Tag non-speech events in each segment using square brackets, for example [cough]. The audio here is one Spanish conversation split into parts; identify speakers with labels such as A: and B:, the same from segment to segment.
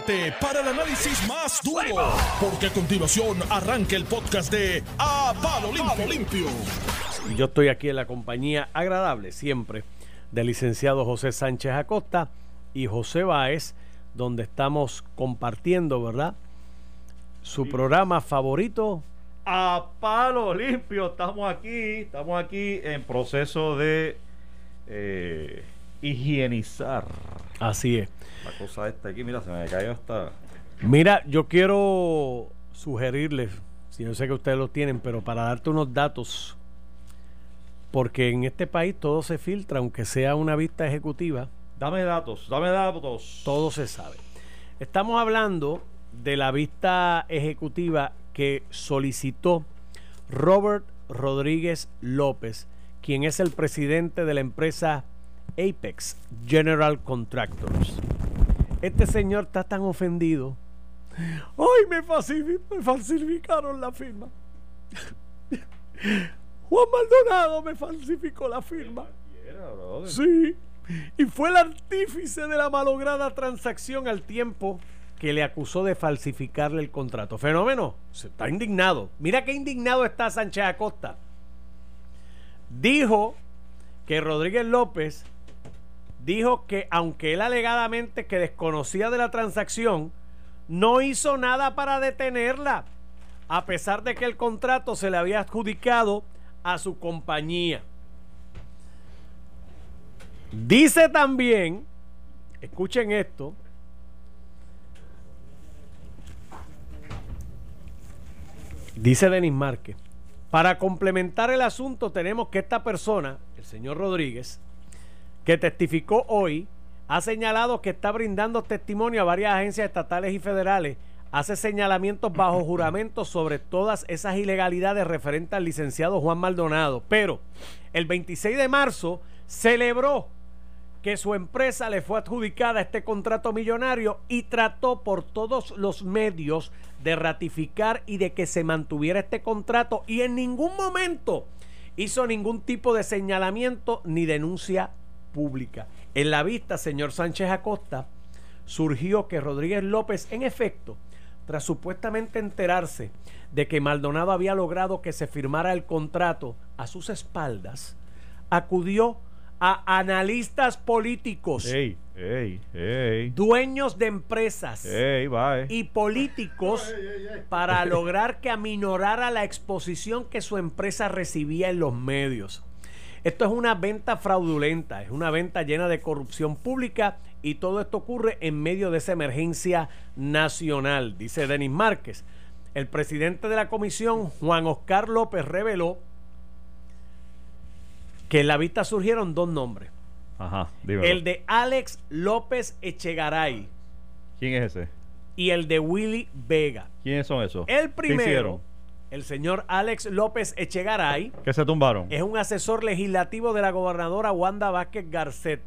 A: prepárate para el análisis más duro, porque a continuación arranca el podcast de A Palo Limpio. Limpio.
B: Y yo estoy aquí en la compañía agradable siempre del licenciado José Sánchez Acosta y José Báez, donde estamos compartiendo, ¿verdad? Su programa favorito.
C: A palo limpio, estamos aquí, estamos aquí en proceso de eh, higienizar.
B: Así es.
C: La cosa esta aquí, mira, se me cayó hasta.
B: Mira, yo quiero sugerirles, si yo sé que ustedes lo tienen, pero para darte unos datos, porque en este país todo se filtra, aunque sea una vista ejecutiva,
C: Dame datos, dame datos.
B: todo se sabe. Estamos hablando de la vista ejecutiva que solicitó Robert Rodríguez López, quien es el presidente de la empresa Apex General Contractors. Este señor está tan ofendido. ¡Ay, me, falsifi- me falsificaron la firma! Juan Maldonado me falsificó la firma. Sí. Y fue el artífice de la malograda transacción al tiempo que le acusó de falsificarle el contrato. Fenómeno. Se está indignado. Mira qué indignado está Sánchez Acosta. Dijo que Rodríguez López dijo que aunque él alegadamente que desconocía de la transacción, no hizo nada para detenerla, a pesar de que el contrato se le había adjudicado a su compañía. Dice también, escuchen esto, dice Denis Márquez, para complementar el asunto tenemos que esta persona, el señor Rodríguez, que testificó hoy, ha señalado que está brindando testimonio a varias agencias estatales y federales, hace señalamientos bajo [clears throat] juramento sobre todas esas ilegalidades referentes al licenciado Juan Maldonado, pero el 26 de marzo celebró que su empresa le fue adjudicada este contrato millonario y trató por todos los medios de ratificar y de que se mantuviera este contrato. Y en ningún momento hizo ningún tipo de señalamiento ni denuncia pública. En la vista, señor Sánchez Acosta, surgió que Rodríguez López, en efecto, tras supuestamente enterarse de que Maldonado había logrado que se firmara el contrato a sus espaldas, acudió a analistas políticos,
C: Ey, ey, ey.
B: dueños de empresas y políticos [laughs] para lograr que aminorara la exposición que su empresa recibía en los medios. Esto es una venta fraudulenta, es una venta llena de corrupción pública y todo esto ocurre en medio de esa emergencia nacional, dice Denis Márquez. El presidente de la comisión, Juan Oscar López, reveló que en la vista surgieron dos nombres.
C: Ajá, dímelo.
B: El de Alex López Echegaray
C: ¿Quién es ese?
B: y el de Willy Vega.
C: ¿Quiénes son esos?
B: El
C: ¿Qué
B: primero,
C: hicieron?
B: El señor Alex López Echegaray,
C: ¿Qué se tumbaron?
B: es un asesor legislativo de la gobernadora Wanda Vázquez Garcet.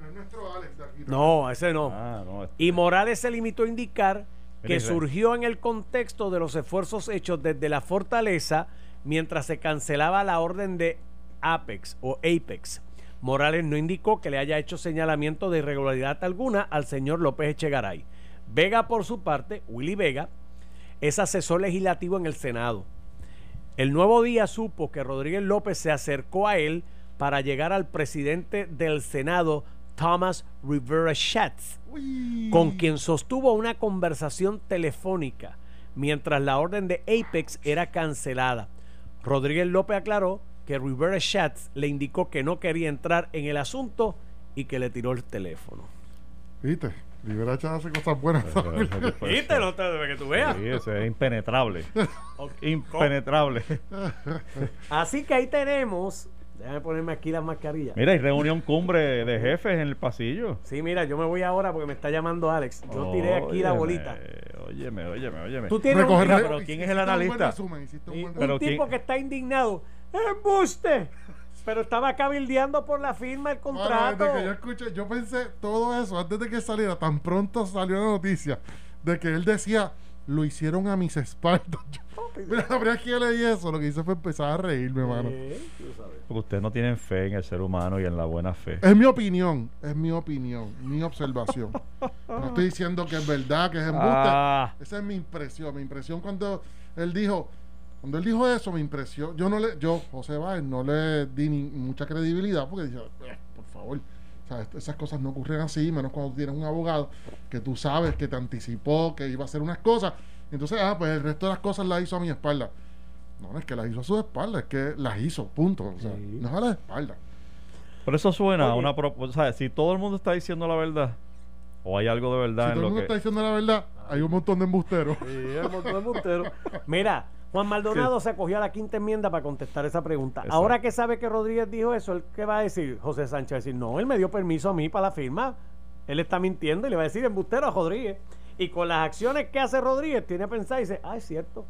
D: No es nuestro Alex de aquí.
B: No, ese no.
C: Ah, no. este-
B: Y Morales se limitó a indicar que surgió en el contexto de los esfuerzos hechos desde la fortaleza mientras se cancelaba la orden de Apex o Apex. Morales no indicó que le haya hecho señalamiento de irregularidad alguna al señor López Echegaray. Vega, por su parte, Willy Vega, es asesor legislativo en el Senado. El nuevo día supo que Rodríguez López se acercó a él para llegar al presidente del Senado, Thomas Rivera Schatz,
D: Uy.
B: con quien sostuvo una conversación telefónica mientras la orden de Apex era cancelada. Rodríguez López aclaró que Rivera Schatz le indicó que no quería entrar en el asunto y que le tiró el teléfono.
D: Viste, Rivera Chan hace cosas buenas.
B: ¿Viste? No te que tú veas.
C: Sí, ese es impenetrable. [laughs] Impenetrable.
B: Así que ahí tenemos. Déjame ponerme aquí la mascarilla.
C: Mira, hay reunión cumbre de jefes en el pasillo.
B: Sí, mira, yo me voy ahora porque me está llamando Alex. Yo tiré aquí la
C: Óyeme,
B: bolita.
C: Óyeme, óyeme, óyeme.
B: Tú tienes un,
D: Recoger-
C: Mira,
B: tipo-
C: pero ¿quién es el
D: Hiciste un buen
C: analista?
D: resumen, un
B: y- un
C: pero
B: tipo
C: quién-
B: que está indignado. ¡Embuste! Pero estaba cabildeando por la firma del
D: Mano,
B: contrato.
D: desde que yo escuché, yo pensé todo eso antes de que saliera, tan pronto salió la noticia de que él decía lo hicieron a mis espaldas. [laughs] Yo- Mira, la primera vez que yo leí eso, lo que hice fue empezar a reírme, hermano.
B: Eh.
C: Porque ustedes no tienen fe en el ser humano y en la buena fe.
D: Es mi opinión, es mi opinión, mi observación. No estoy diciendo que es verdad, que es embuste.
C: Ah,
D: Esa es mi impresión. Mi impresión cuando él dijo, cuando él dijo eso, me impresionó. Yo no le, yo, José Báez, no le di ni mucha credibilidad porque dije, "Eh, por favor. O sea, est- esas cosas no ocurren así, menos cuando tienes un abogado que tú sabes que te anticipó que iba a hacer unas cosas. Entonces, ah, pues el resto de las cosas las hizo a mi espalda. No, no es que las hizo a su espalda, es que las hizo, punto. O sea,
B: Sí.
D: no es a la espalda.
C: por eso suena a
B: Oye.
C: una propuesta. O sea, si todo el mundo está diciendo la verdad, o hay algo de verdad
D: Si
C: en
D: todo el mundo
C: que.
D: está diciendo la verdad, hay un montón de embusteros.
B: Sí, el montón de embusteros. Mira, Juan Maldonado se acogió a la quinta enmienda para contestar esa pregunta.
C: Exacto.
B: Ahora que sabe que Rodríguez dijo eso, ¿él qué va a decir? José Sánchez decir, no, él me dio permiso a mí para la firma. Él está mintiendo y le va a decir embustero a Rodríguez. Y con las acciones que hace Rodríguez, tiene a pensar y dice, ah, es cierto.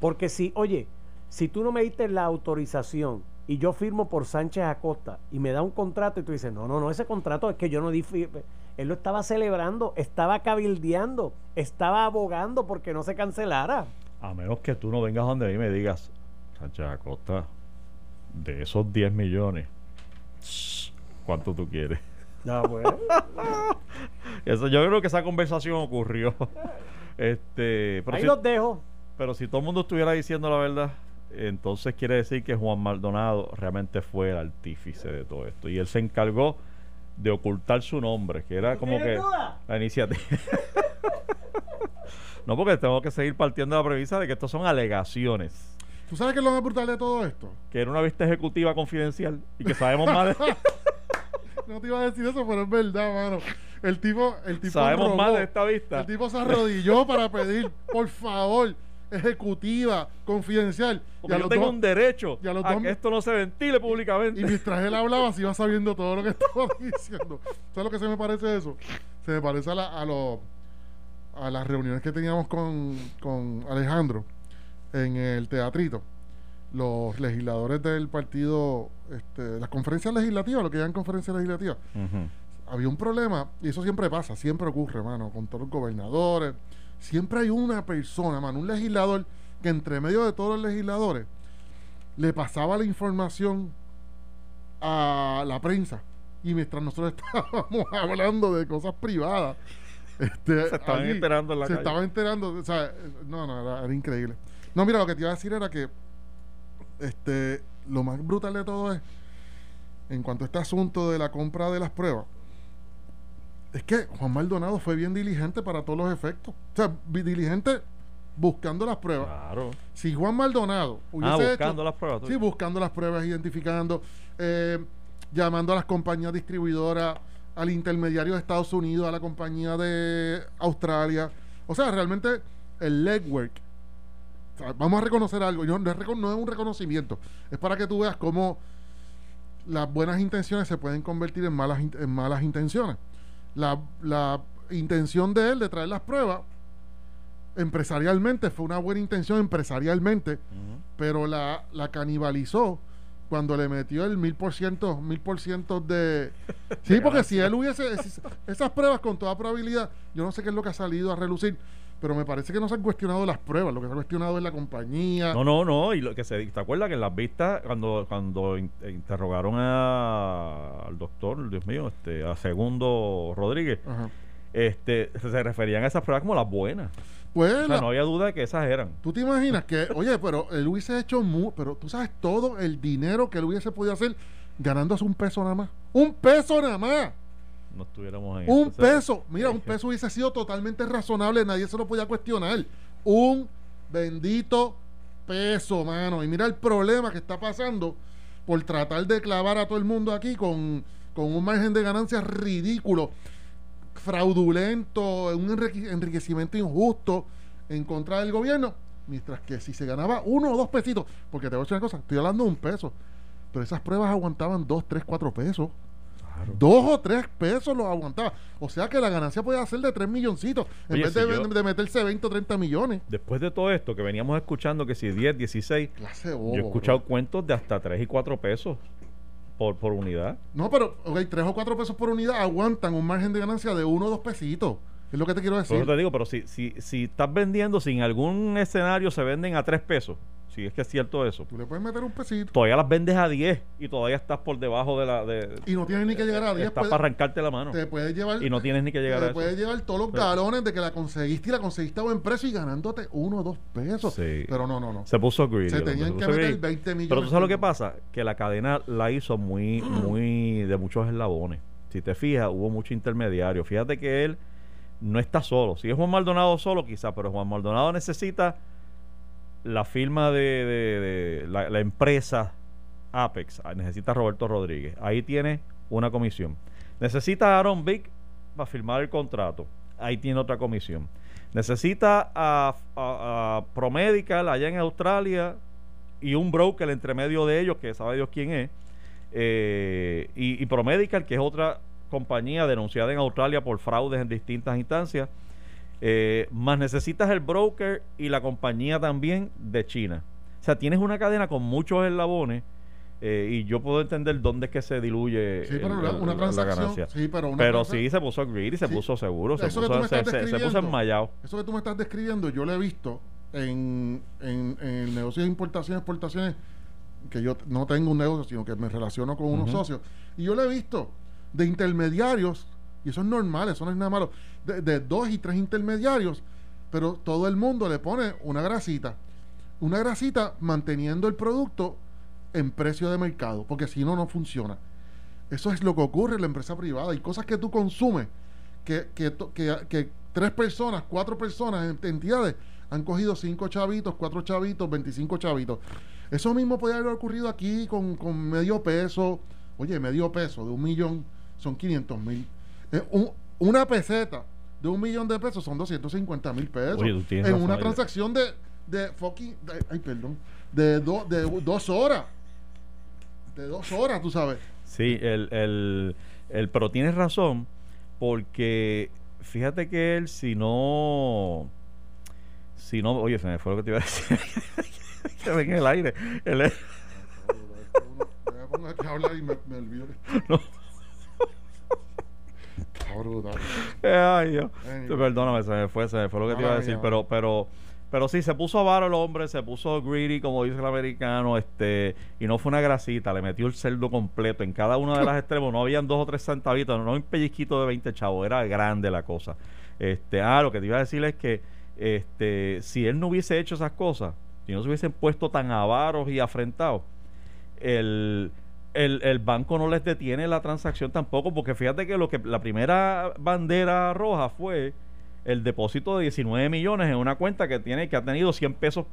B: Porque si, oye, si tú no me diste la autorización y yo firmo por Sánchez Acosta y me da un contrato y tú dices, no, no, no, ese contrato es que yo no di fi- Él lo estaba celebrando, estaba cabildeando, estaba abogando porque no se cancelara.
C: A menos que tú no vengas donde mí y me digas, Sánchez Acosta, de esos 10 millones, ¿cuánto tú quieres?
B: Ah, bueno. [laughs]
C: Eso, yo creo que esa conversación ocurrió. [laughs] Este, pero,
B: Ahí
C: si,
B: los dejo.
C: pero si todo el mundo estuviera diciendo la verdad, entonces quiere decir que Juan Maldonado realmente fue el artífice de todo esto. Y él se encargó de ocultar su nombre, que era
B: ¿Tú
C: como que
B: duda?
C: la iniciativa. [laughs] no, porque tengo que seguir partiendo de la premisa de que estos son alegaciones.
D: ¿Tú sabes qué es lo más brutal de todo esto?
C: Que era una vista ejecutiva confidencial y que sabemos más de, [laughs]
D: No te iba a decir eso, pero es verdad, mano. El tipo, el tipo
C: sabemos
D: robó.
C: más de esta vista.
D: El tipo se arrodilló para pedir, por favor, ejecutiva, confidencial.
C: Porque
D: a
C: yo
D: los
C: tengo
D: dos-
C: un derecho
D: y a los
C: a
D: dos-
C: que esto no se ventile públicamente.
D: y mientras él hablaba, se iba sabiendo todo lo que [laughs] estaba diciendo. ¿Sabes lo que se me parece eso? Se me parece a, la- a, los- a las reuniones que teníamos con, con Alejandro en el teatrito. Los legisladores del partido, este, las conferencias legislativas, lo que llaman conferencias legislativas, había un problema, y eso siempre pasa, siempre ocurre, mano, con todos los gobernadores. Siempre hay una persona, mano, un legislador que entre medio de todos los legisladores le pasaba la información a la prensa. Y mientras nosotros [laughs] estábamos hablando de cosas privadas, este,
C: Se estaban
D: allí
C: enterando en la
D: se
C: calle.
D: estaba enterando, o sea, no, no, era, era increíble. No, mira, lo que te iba a decir era que este, lo más brutal de todo es, en cuanto a este asunto de la compra de las pruebas, es que Juan Maldonado fue bien diligente para todos los efectos. O sea, diligente buscando las pruebas.
C: Claro.
D: Si Juan Maldonado
C: Ah,
D: hubiese
C: buscando
D: hecho,
C: las pruebas. tú
D: Sí, buscando las pruebas, identificando, eh, llamando a las compañías distribuidoras, al intermediario de Estados Unidos, a la compañía de Australia. O sea, realmente el legwork. o sea, vamos a reconocer algo. Yo, no, es, reco- no es un reconocimiento. Es para que tú veas cómo las buenas intenciones se pueden convertir en malas, in- en malas intenciones. La, la intención de él de traer las pruebas empresarialmente fue una buena intención empresarialmente pero la, la canibalizó cuando le metió el mil por ciento, mil por ciento de... [laughs] Sí, porque si él hubiese... es- Esas pruebas con toda probabilidad, yo no sé qué es lo que ha salido a relucir, pero me parece que no se han cuestionado las pruebas, lo que se ha cuestionado es la compañía.
C: No, no, no. Y lo que se ¿te acuerdas que en las vistas, cuando, cuando in- interrogaron a- al doctor, Dios mío, este, a Segundo Rodríguez,
D: Ajá.
C: este, se referían a esas pruebas como las buenas. O sea, no había duda de que esas eran.
D: tú te imaginas que, oye, pero él hubiese hecho mu pero tú sabes todo el dinero que él hubiese podido hacer ganándose un peso nada más. Un peso nada más.
C: No estuviéramos en
D: Un
C: esto,
D: peso, mira, un peso [laughs] hubiese sido totalmente razonable, nadie se lo podía cuestionar. Un bendito peso, mano. Y mira el problema que está pasando por tratar de clavar a todo el mundo aquí con, con un margen de ganancias ridículo, fraudulento, un enrique- enriquecimiento injusto en contra del gobierno. Mientras que si se ganaba uno o dos pesitos, porque te voy a decir una cosa, estoy hablando de un peso, pero esas pruebas aguantaban dos, tres, cuatro pesos.
C: claro.
D: Dos o tres pesos los aguantaba. O sea que la ganancia puede ser de tres milloncitos en
C: Oye,
D: vez
C: si
D: de,
C: yo-
D: de meterse 20 o 30 millones.
C: Después de todo esto que veníamos escuchando, que si 10, 16,
D: Clase bobo,
C: yo he escuchado
D: bro.
C: cuentos de hasta 3 y 4 pesos por, por unidad.
D: No, pero, ok, tres o cuatro pesos por unidad aguantan un margen de ganancia de uno o dos pesitos. Es lo que te quiero
C: Por
D: decir.
C: eso te digo, pero si, si, si estás vendiendo, si en algún escenario se venden a 3 pesos, si es que es cierto eso,
D: Tú le puedes meter un pesito
C: todavía las vendes a 10 y todavía estás por debajo de la... De,
D: y no tienes ni que llegar a 10.
C: estás para arrancarte la mano.
D: te puedes llevar.
C: Y no tienes ni que llegar a
D: te puedes llevar todos los galones de que la conseguiste y la conseguiste a buen precio y ganándote uno o dos pesos.
C: Sí.
D: Pero no, no, no.
C: Se puso greedy.
D: Se tenían
C: se
D: que meter
C: greedy.
D: 20 millones.
C: Pero tú sabes lo que pasa, que la cadena la hizo muy, [clears throat] muy de muchos eslabones. Si te fijas, hubo mucho intermediario. Fíjate que él no está solo. Si es Juan Maldonado solo, quizá, pero Juan Maldonado necesita la firma de, la, empresa Apex. Ah, Necesita a Roberto Rodríguez. Ahí tiene una comisión. Necesita a Aaron Vick para firmar el contrato. Ahí tiene otra comisión. Necesita a, Promedical allá en Australia y un broker entre medio de ellos, que sabe Dios quién es. eh, y Promedical, que es otra compañía denunciada en Australia por fraudes en distintas instancias. Eh, más necesitas el broker y la compañía también de China. O sea, tienes una cadena con muchos eslabones eh, y yo puedo entender dónde es que se diluye
D: Sí, pero
C: el-
D: una,
C: la
D: transacción.
C: ganancia.
D: Sí, pero una
C: Pero sí se puso greedy, se
D: Sí.
C: puso seguro, se
D: Eso
C: puso, se,
D: estás
C: se- se puso
D: describiendo.
C: enmayado.
D: Eso que tú me estás describiendo, yo lo he visto en, en, en el negocio de importaciones, exportaciones, que yo no tengo un negocio, sino que me relaciono con unos socios. Y yo lo he visto de intermediarios, y eso es normal, eso no es nada malo, de, dos y tres intermediarios, pero todo el mundo le pone una grasita. Una grasita manteniendo el producto en precio de mercado, porque si no, no funciona. Eso es lo que ocurre en la empresa privada. Hay cosas que tú consumes que, que, que- tres personas, cuatro personas, en- entidades, han cogido cinco chavitos, cuatro chavitos, 25 chavitos. Eso mismo puede haber ocurrido aquí con, con medio peso. Oye, medio peso de un millón son 500 mil. Eh, un- una peseta de un millón de pesos son 250 mil pesos.
C: Oye,
D: en
C: razón
D: una transacción de, de fucking. de- ay, perdón. De, do- de dos horas. De dos horas, tú sabes.
C: Sí, el, el, el- pero tienes razón, porque fíjate que él, si no, si no, oye, se me fue lo que te iba a decir, [laughs] que ven en el aire, el-
D: Me pongo aquí a hablar y me, me olvido.
C: no,
D: Está [laughs] brutal.
C: ay, Dios.
D: Anyway.
C: perdóname, se me fue, se me fue lo que te iba a decir, pero, pero, pero sí, se puso avaro el hombre, se puso greedy, como dice el americano, este, y no fue una grasita, le metió el cerdo completo, en cada uno de las [laughs] extremos, no habían dos o tres centavitos, no un pellizquito de 20 chavos, era grande la cosa. Este, ah, lo que te iba a decir es que, este, si él no hubiese hecho esas cosas, si no se hubiesen puesto tan avaros y afrentados, el, el, el banco no les detiene la transacción tampoco, porque fíjate que lo que la primera bandera roja fue el depósito de 19 millones en una cuenta que tiene que ha tenido 100 pesos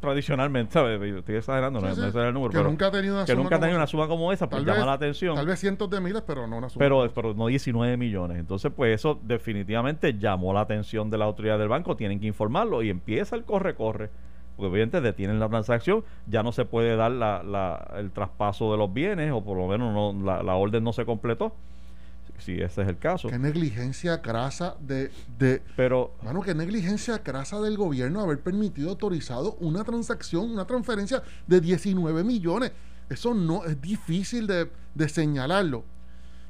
C: tradicionalmente, ¿sabes? Estoy exagerando, no,
D: Sí,
C: era el número,
D: que
C: pero
D: nunca ha tenido una
C: que
D: suma
C: nunca ha tenido
D: como
C: una suma como esa, pues llama
D: vez-
C: la atención.
D: Tal vez cientos de miles, pero no una suma.
C: Pero, pero no 19 millones. Entonces, pues eso definitivamente llamó la atención de la autoridad del banco. Tienen que informarlo y empieza el corre-corre. Porque obviamente detienen la transacción. Ya no se puede dar la, la- el traspaso de los bienes o por lo menos no, la, la orden no se completó. Si ese es el caso.
D: Qué negligencia crasa de, de.
C: Pero
D: Mano, qué negligencia crasa del gobierno haber permitido autorizado una transacción, una transferencia de 19 millones. Eso no es difícil de, de señalarlo.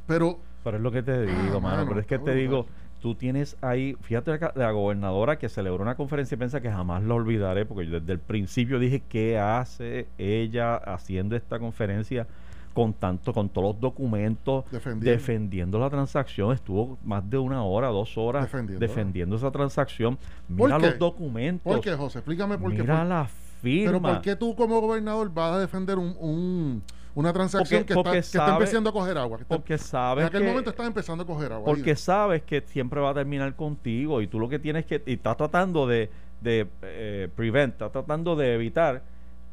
D: Pero
C: Pero es lo que te digo,
D: Ah,
C: mano.
D: mano,
C: Pero es que te digo. Tú tienes ahí, fíjate acá, la gobernadora que celebró una conferencia y piensa que jamás lo olvidaré, porque yo desde el principio dije, ¿qué hace ella haciendo esta conferencia con tanto, con todos los documentos,
D: Defendiendo.
C: defendiendo la transacción? Estuvo más de una hora, dos horas defendiendo esa transacción.
D: ¿Por
C: Mira los documentos.
D: ¿por qué, José? Explícame por qué.
C: Mira la
D: pero
C: firma.
D: ¿por qué tú como gobernador vas a defender un, un- una transacción
C: Porque-
D: que,
C: porque
D: está, que está
C: sabe-
D: empezando a coger agua? está-
C: Porque sabes
D: en aquel
C: que-
D: momento estaba empezando a coger agua.
C: Porque
D: Ahí.
C: sabes que siempre va a terminar contigo y tú lo que tienes que... Y estás tratando de, de eh, prevent, estás tratando de evitar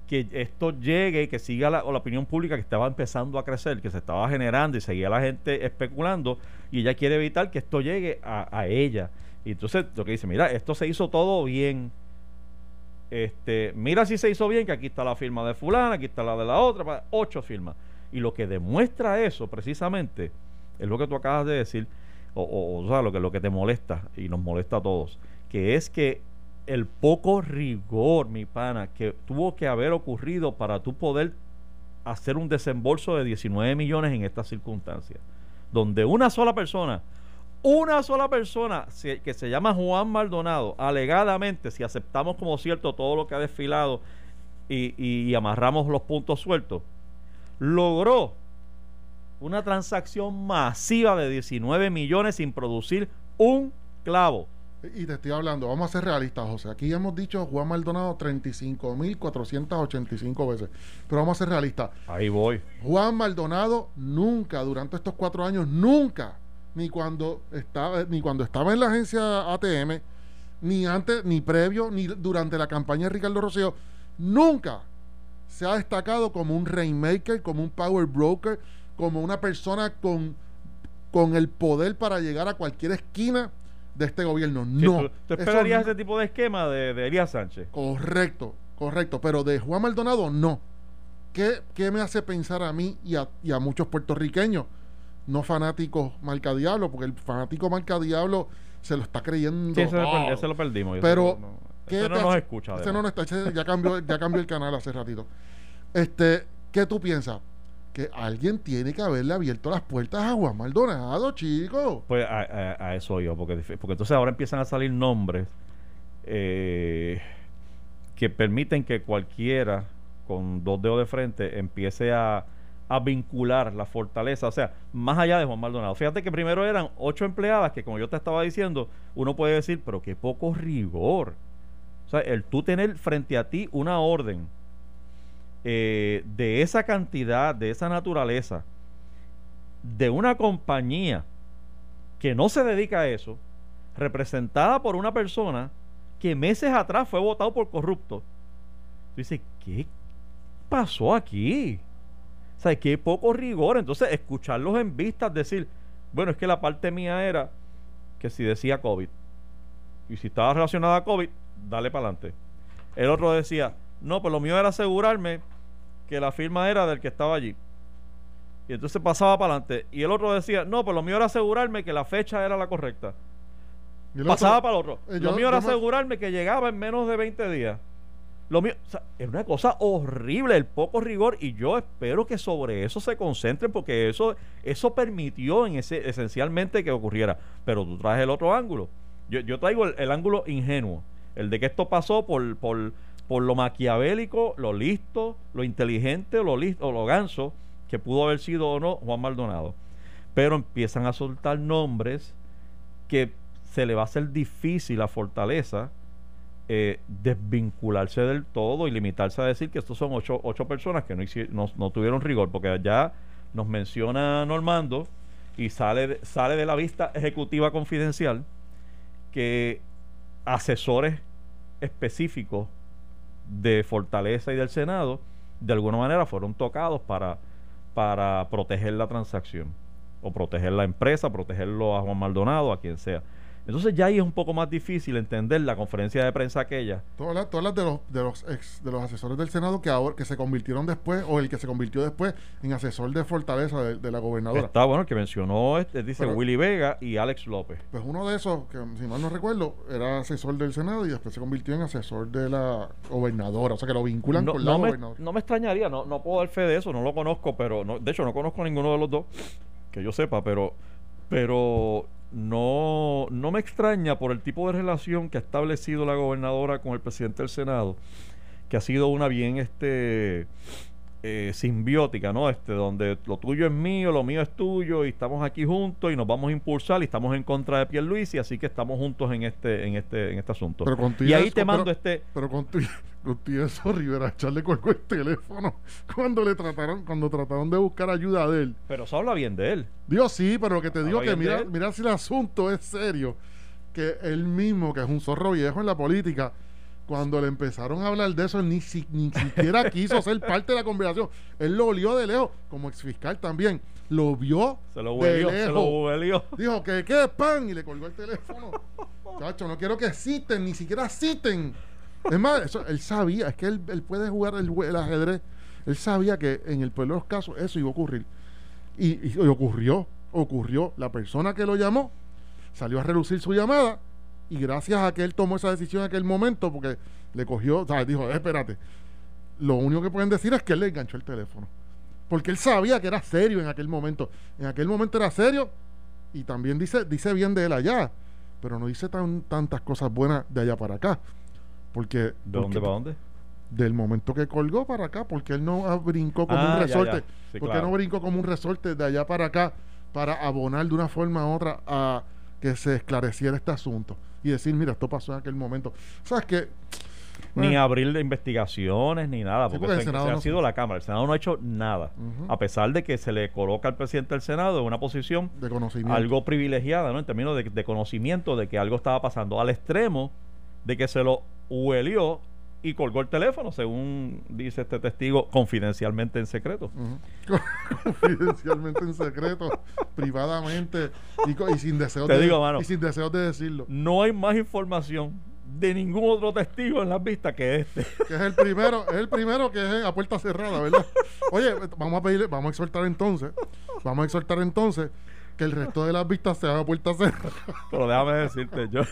C: que esto llegue y que siga la, o la opinión pública que estaba empezando a crecer, que se estaba generando y seguía la gente especulando y ella quiere evitar que esto llegue a, a ella. Y entonces lo que dice, mira, esto se hizo todo bien. Este, mira si se hizo bien, que aquí está la firma de fulana, aquí está la de la otra, ocho firmas. Y lo que demuestra eso precisamente es lo que tú acabas de decir, o sea, lo que, lo que te molesta y nos molesta a todos, que es que el poco rigor, mi pana, que tuvo que haber ocurrido para tú poder hacer un desembolso de 19 millones en estas circunstancias, donde una sola persona una sola persona que se llama Juan Maldonado, alegadamente, si aceptamos como cierto todo lo que ha desfilado y amarramos los puntos sueltos, logró una transacción masiva de 19 millones sin producir un clavo.
D: Y te estoy hablando, vamos a ser realistas, José. Aquí hemos dicho Juan Maldonado 35.485 veces. Pero vamos a ser realistas.
C: Ahí voy.
D: Juan Maldonado nunca, durante estos cuatro años, nunca, ni cuando estaba, ni cuando estaba en la agencia ATM, ni antes, ni previo, ni durante la campaña de Ricardo Rosselló, nunca se ha destacado como un rainmaker, como un power broker, como una persona con, con el poder para llegar a cualquier esquina de este gobierno.
C: Sí,
D: No.
C: ¿Tú, tú
D: Eso
C: esperarías
D: no-
C: ese tipo de esquema de, de Elías Sánchez?
D: Correcto, correcto. Pero de Juan Maldonado, no. ¿Qué, qué me hace pensar a mí y a, y a muchos puertorriqueños, no fanáticos marca diablo, porque el fanático marca diablo se lo está creyendo.
C: Sí, ese, lo, ese perdimos.
D: Pero,
C: Ese no,
D: ¿Qué
C: ese no
D: te
C: nos escucha.
D: Ese no nos está, ese ya cambió, ya cambió el canal hace ratito. Este, ¿qué tú piensas? Que alguien tiene que haberle abierto las puertas a Juan Maldonado, chico.
C: Pues a, a- a eso yo, porque, porque entonces ahora empiezan a salir nombres eh, que permiten que cualquiera con dos dedos de frente empiece a, a vincular la fortaleza, o sea, más allá de Juan Maldonado. Fíjate que primero eran ocho empleadas que como yo te estaba diciendo, uno puede decir, pero qué poco rigor. O sea, el tú tener frente a ti una orden eh, de esa cantidad, de esa naturaleza, de una compañía que no se dedica a eso, representada por una persona que meses atrás fue votado por corrupto. Tú dices, ¿qué pasó aquí? O sea, qué poco rigor. Entonces, escucharlos en vistas decir, bueno, es que la parte mía era que si decía COVID y si estaba relacionada a COVID, dale para adelante. El otro decía, no, pues lo mío era asegurarme que la firma era del que estaba allí. Y entonces pasaba para adelante. Y el otro decía, no, pues lo mío era asegurarme que la fecha era la correcta. Pasaba
D: otro-
C: para el otro.
D: eh,
C: lo
D: yo-
C: mío era
D: me-
C: asegurarme que llegaba en menos de 20 días. Lo mío, es una cosa horrible, el poco rigor, y yo espero que sobre eso se concentren, porque eso, eso permitió en ese, esencialmente que ocurriera. Pero tú traes el otro ángulo. Yo, yo traigo el, ángulo ingenuo, el de que esto pasó por, por, por lo maquiavélico, lo listo, lo inteligente, lo listo, lo ganso, que pudo haber sido o no Juan Maldonado. Pero empiezan a soltar nombres que se le va a hacer difícil a Fortaleza eh, desvincularse del todo y limitarse a decir que estos son ocho, ocho personas que no, no, tuvieron rigor, porque ya nos menciona Normando y sale, sale de la vista ejecutiva confidencial que asesores específicos de Fortaleza y del Senado de alguna manera fueron tocados para, para proteger la transacción o proteger la empresa, protegerlo a Juan Maldonado, a quien sea. Entonces ya ahí es un poco más difícil entender la conferencia de prensa aquella.
D: Todas las, todas las de los de los ex, de los asesores del Senado que ahora que se convirtieron después o el que se convirtió después en asesor de Fortaleza de, de la gobernadora.
C: Está bueno el que mencionó, este, dice
D: Pero-
C: Willy Vega y Alex López.
D: Pues uno de esos, que si mal no recuerdo, era asesor del Senado y después se convirtió en asesor de la gobernadora. O sea que lo vinculan
C: No,
D: con la
C: me,
D: gobernadora.
C: no me extrañaría, no, no puedo dar fe de eso, no lo conozco, pero no, de hecho no conozco a ninguno de los dos, que yo sepa, pero, pero no, no me extraña por el tipo de relación que ha establecido la gobernadora con el presidente del Senado, que ha sido una bien este eh, simbiótica, ¿no? Este, donde lo tuyo es mío, lo mío es tuyo, y estamos aquí juntos y nos vamos a impulsar y estamos en contra de Pierluisi, así que estamos juntos en este, en este, en este asunto.
D: Pero con tu
C: y ahí
D: eso-
C: te mando
D: pero-
C: este.
D: Pero con tu, con tu eso, Rivera Char le colgó el teléfono [laughs] cuando le trataron, cuando trataron de buscar ayuda de él.
C: Pero se habla bien de él.
D: Dios sí, pero lo que te digo que mira, mira si el asunto es serio, que él mismo, que es un zorro viejo en la política, cuando le empezaron a hablar de eso, ni, si- ni siquiera quiso ser parte de la conversación. Él lo olió de lejos, como exfiscal también. Lo vio
C: Se lo
D: de
C: huelió, se lo huelió.
D: Dijo que qué pan y le colgó el teléfono. Chacho, no quiero que citen, ni siquiera citen. Es más, eso, él sabía, es que él, él puede jugar el ajedrez. Él sabía que en el peor de los casos eso iba a ocurrir. Y, y ocurrió, ocurrió. La persona que lo llamó salió a relucir su llamada y gracias a que él tomó esa decisión en aquel momento, porque le cogió, o sea, dijo, "Eh, espérate, lo único que pueden decir es que él le enganchó el teléfono. Porque él sabía que era serio en aquel momento. En aquel momento era serio y también dice, dice bien de él allá, pero no dice tan, tantas cosas buenas de allá para acá. Porque,
C: ¿De dónde
D: porque-
C: para dónde?
D: del momento que colgó para acá, porque él no brincó como
C: Ah,
D: un
C: ya,
D: resorte,
C: ya. Sí,
D: porque
C: claro.
D: no brincó como un resorte de allá para acá para abonar de una forma u otra a que se esclareciera este asunto y decir, mira, esto pasó en aquel momento. ¿Sabes qué?
C: Ni abrir investigaciones ni nada,
D: Sí,
C: porque,
D: el
C: se,
D: Senado
C: se ha
D: no-
C: sido la Cámara. El Senado no ha hecho nada, a pesar de que se le coloca al presidente del Senado en una posición
D: de conocimiento.
C: algo privilegiada, ¿no? En términos de, de conocimiento de que algo estaba pasando, al extremo de que se lo huelió y colgó el teléfono, según dice este testigo, confidencialmente en secreto. [laughs]
D: Confidencialmente en secreto, privadamente y, sin deseos
C: Te
D: de,
C: digo, mano.
D: y sin deseos de decirlo.
C: No hay más información de ningún otro testigo en las vistas que este. [laughs]
D: Que es el primero, es el primero que es a puerta cerrada, ¿verdad? Oye, vamos a pedirle, vamos a exhortar entonces, vamos a exhortar entonces que el resto de las vistas se haga a puerta cerrada,
C: Pero déjame decirte, yo,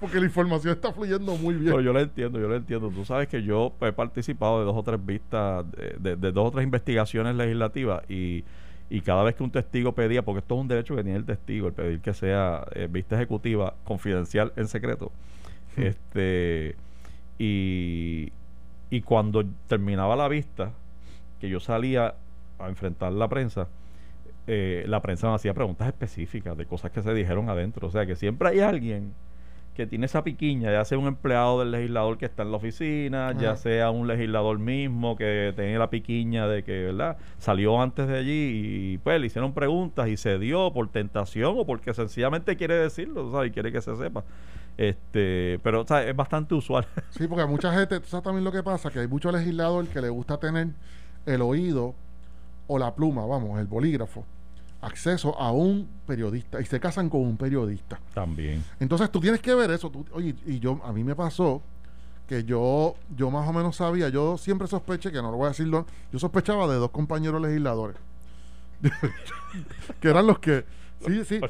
D: porque la información está fluyendo muy bien.
C: Pero yo lo entiendo, yo lo entiendo. Tú sabes que yo he participado de dos o tres vistas, de, de- de dos o tres investigaciones legislativas y, y cada vez que un testigo pedía, porque esto es un derecho que tiene el testigo, el pedir que sea eh, vista ejecutiva confidencial en secreto, este y, y cuando terminaba la vista, que yo salía a enfrentar la prensa, eh, la prensa me hacía preguntas específicas de cosas que se dijeron adentro. O sea que siempre hay alguien que tiene esa piquiña, ya sea un empleado del legislador que está en la oficina, ya sea un legislador mismo que tiene la piquiña de que, ¿verdad? Salió antes de allí y pues le hicieron preguntas y se dio por tentación o porque sencillamente quiere decirlo, ¿sabes? Y quiere que se sepa. Este, pero ¿sabes? es bastante usual.
D: Sí, porque mucha gente, tú sabes también lo que pasa, que hay mucho legislador que le gusta tener el oído o la pluma, vamos, el bolígrafo, acceso a un periodista y se casan con un periodista.
C: También.
D: Entonces tú tienes que ver eso. tú- oye, y yo, a mí me pasó que yo, yo más o menos sabía, yo siempre sospeché, que no lo voy a decirlo, yo sospechaba de dos compañeros legisladores. [laughs] que eran los que, sí, sí,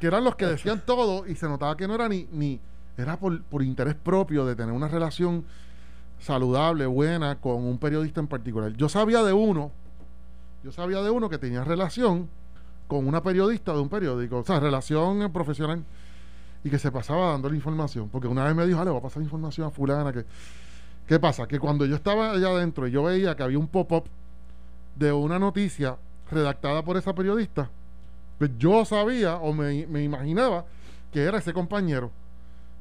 D: que eran los que decían todo y se notaba que no era ni, ni era por, por interés propio de tener una relación saludable, buena con un periodista en particular. Yo sabía de uno, yo sabía de uno que tenía relación con una periodista de un periódico, o sea, relación profesional y que se pasaba dando la información, porque una vez me dijo, ah, le voy a pasar información a fulana que ¿Qué pasa? Que cuando yo estaba allá adentro y yo veía que había un pop-up de una noticia redactada por esa periodista, pues yo sabía o me, me imaginaba que era ese compañero.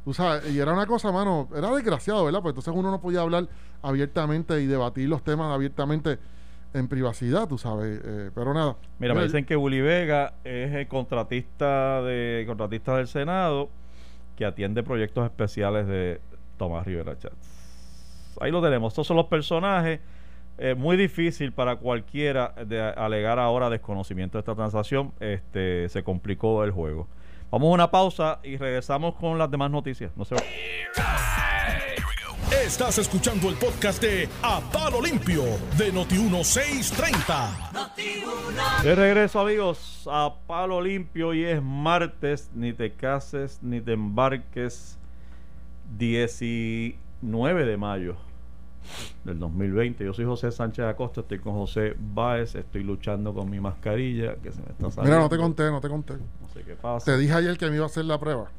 D: Tú sabes, y era una cosa, mano, era desgraciado, ¿verdad? Pues entonces uno no podía hablar abiertamente y debatir los temas abiertamente en privacidad, tú sabes. eh, pero nada.
C: Mira, me dicen que Willy Vega es el contratista de contratista del Senado que atiende proyectos especiales de Tomás Rivera Chats. Ahí lo tenemos. Estos son los personajes. Eh, muy difícil para cualquiera de alegar ahora desconocimiento de esta transacción. Este se complicó el juego. Vamos a una pausa y regresamos con las demás noticias. No se va-
A: Estás escuchando el podcast de A Palo Limpio de Noti1630.
C: De regreso, amigos, a Palo Limpio. Hoy es martes. Ni te cases ni te embarques. 19 de mayo del 2020. Yo soy José Sánchez Acosta. Estoy con José Báez. Estoy luchando con mi mascarilla que se me está saliendo.
D: Mira, no te conté, no te conté.
C: No sé qué pasa.
D: Te dije ayer que me iba a hacer la prueba.